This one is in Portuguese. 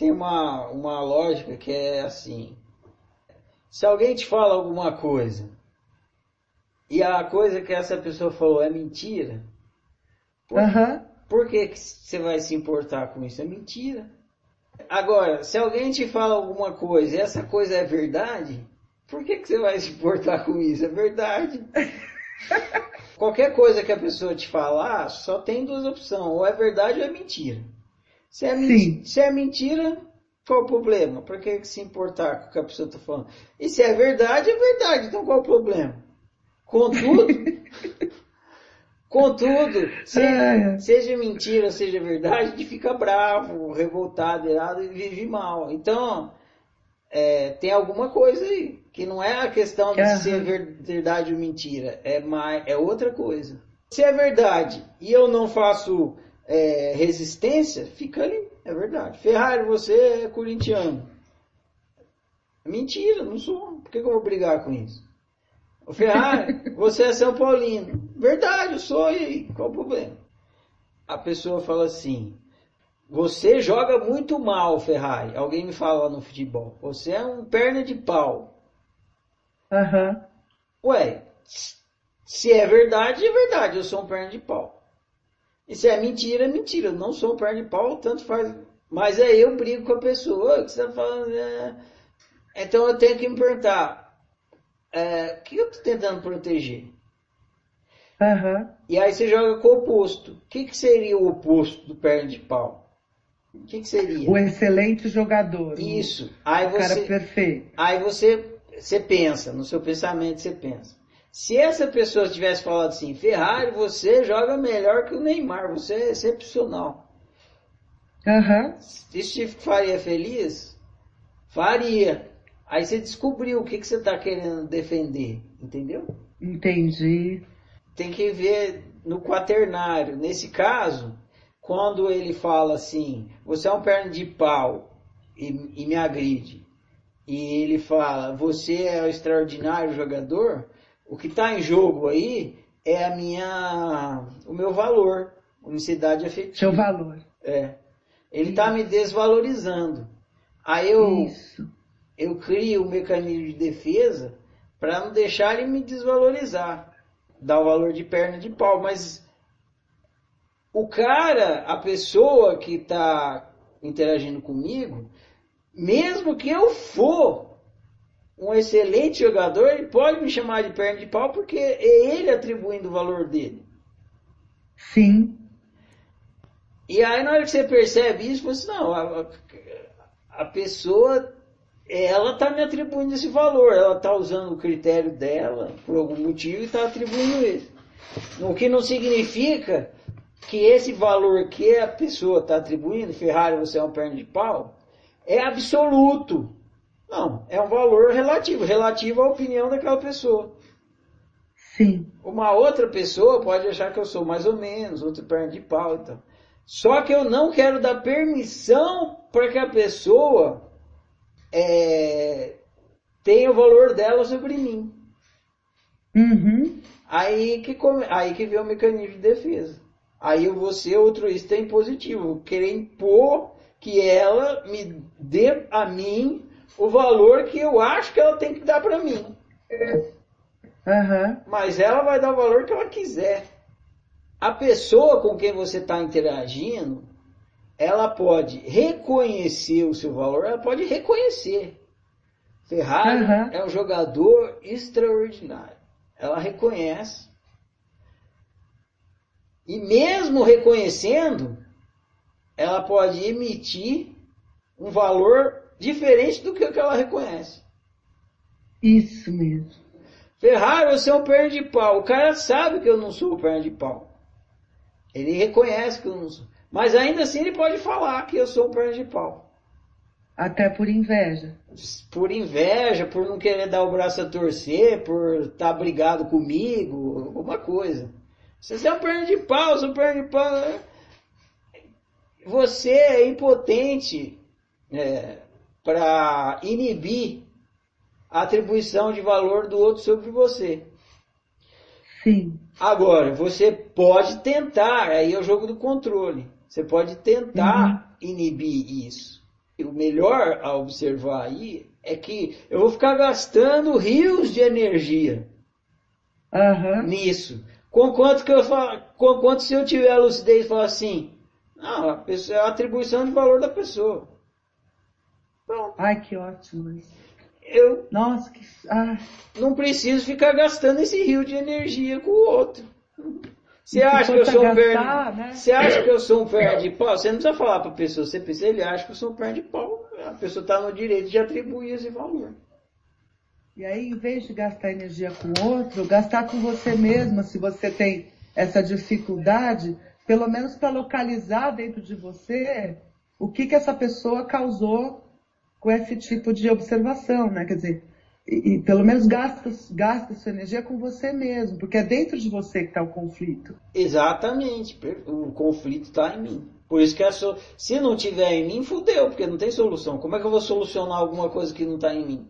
tem uma, uma lógica que é assim. Se alguém te fala alguma coisa e a coisa que essa pessoa falou é mentira, por, por que, que você vai se importar com isso? É mentira. Agora, se alguém te fala alguma coisa e essa coisa é verdade, por que, que você vai se importar com isso? É verdade. Qualquer coisa que a pessoa te falar, só tem duas opções, ou é verdade ou é mentira. Se é, men- se é mentira, qual o problema? Por que, se importar com o que a pessoa está falando? E se é verdade, é verdade, então qual o problema? Contudo, contudo, se- É. seja mentira, seja verdade, a gente fica bravo, revoltado, irado e vive mal. Então, é, tem alguma coisa aí, que não é a questão de ser ver- verdade ou mentira, é, mais, é outra coisa. Se é verdade e eu não faço é, resistência, fica ali, é verdade. Ferrari, você é corintiano. Mentira, não sou. Por que, que eu vou brigar com isso? O Ferrari, você é São Paulino. Verdade, eu sou, e aí? Qual o problema? A pessoa fala assim, você joga muito mal, Ferrari. Alguém me fala no futebol. Você é um perna de pau. Aham. Ué, se é verdade, é verdade. Eu sou um perna de pau. Se é mentira, é mentira. Eu não sou um perna de pau, tanto faz. Mas aí eu brigo com a pessoa. "Ô, O que você está falando? É... Então eu tenho que me perguntar. é, o que eu estou tentando proteger? Aham. E aí você joga com o oposto. O que, que seria o oposto do perna de pau? O que, que seria? O excelente jogador. o- Isso. Aí O cara você, perfeito. aí você, você pensa, no seu pensamento você pensa. Se essa pessoa tivesse falado assim, Ferrari, você joga melhor que o Neymar, você é excepcional. Aham. Isso te faria feliz? Faria. Aí você descobriu o que, que você está querendo defender, entendeu? Entendi. tem que ver no quaternário. Nesse caso, quando ele fala assim, você é um perna de pau e, e me agride, e ele fala, você é um extraordinário jogador, o que está em jogo aí é a minha, o meu valor, unicidade afetiva. Seu valor. É. Ele está me desvalorizando. Aí eu, Isso. eu crio um mecanismo de defesa para não deixar ele me desvalorizar, dar o valor de perna de pau. Mas o cara, a pessoa que está interagindo comigo, mesmo que eu for um excelente jogador, ele pode me chamar de perna de pau porque é ele atribuindo o valor dele. Sim. E aí na hora que você percebe isso, você não, a, a pessoa ela está me atribuindo esse valor, ela está usando o critério dela por algum motivo e está atribuindo isso. O que não significa que esse valor que a pessoa está atribuindo, Ferrari, você é um perna de pau, é absoluto. Não, é um valor relativo, relativo à opinião daquela pessoa. Sim. Uma outra pessoa pode achar que eu sou mais ou menos, outro perna de pau e tal. Só que eu não quero dar permissão para que a pessoa é, tenha o valor dela sobre mim. Uhum. Aí que, aí que vem o mecanismo de defesa. Aí eu vou ser altruísta impositivo, querer impor que ela me dê a mim o valor que eu acho que ela tem que dar para mim. Aham. Mas ela vai dar o valor que ela quiser. A pessoa com quem você está interagindo, ela pode reconhecer o seu valor, ela pode reconhecer. Ferrari Aham. é um jogador extraordinário. Ela reconhece. E mesmo reconhecendo, ela pode emitir um valor diferente do que ela reconhece. Isso mesmo. Ferrari, você é um perna de pau. O cara sabe que eu não sou perna de pau. Ele reconhece que eu não sou. Mas ainda assim ele pode falar que eu sou um perna de pau. Até por inveja. Por inveja, por não querer dar o braço a torcer, por estar brigado comigo, alguma coisa. Você é um perna de pau, sou um perna de pau. Você é impotente para inibir a atribuição de valor do outro sobre você. Sim. Agora, você pode tentar, aí é o jogo do controle. Você pode tentar inibir isso. o melhor a observar aí é que eu vou ficar gastando rios de energia Aham. nisso. Com quanto que eu falo, com quanto se eu tiver a lucidez e falar assim, não, a pessoa, é a atribuição de valor da pessoa. Pronto. Ai, que ótimo isso. Eu Nossa, que. Ah, não preciso ficar gastando esse rio de energia com o outro. Você acha que eu sou um gastar, perna, né? você acha que eu sou um perna de pau? Você não precisa falar para a pessoa, você pensa, ele acha que eu sou um perna de pau. A pessoa está no direito de atribuir esse valor. E aí, em vez de gastar energia com o outro, gastar com você mesma, se você tem essa dificuldade, pelo menos para localizar dentro de você o que, que essa pessoa causou com esse tipo de observação, né? Quer dizer, e, e pelo menos gasta, gasta sua energia com você mesmo, porque é dentro de você que está o conflito. Exatamente, o conflito está em mim. Por isso que a so... se não tiver em mim, fudeu, porque não tem solução. Como é que eu vou solucionar alguma coisa que não está em mim?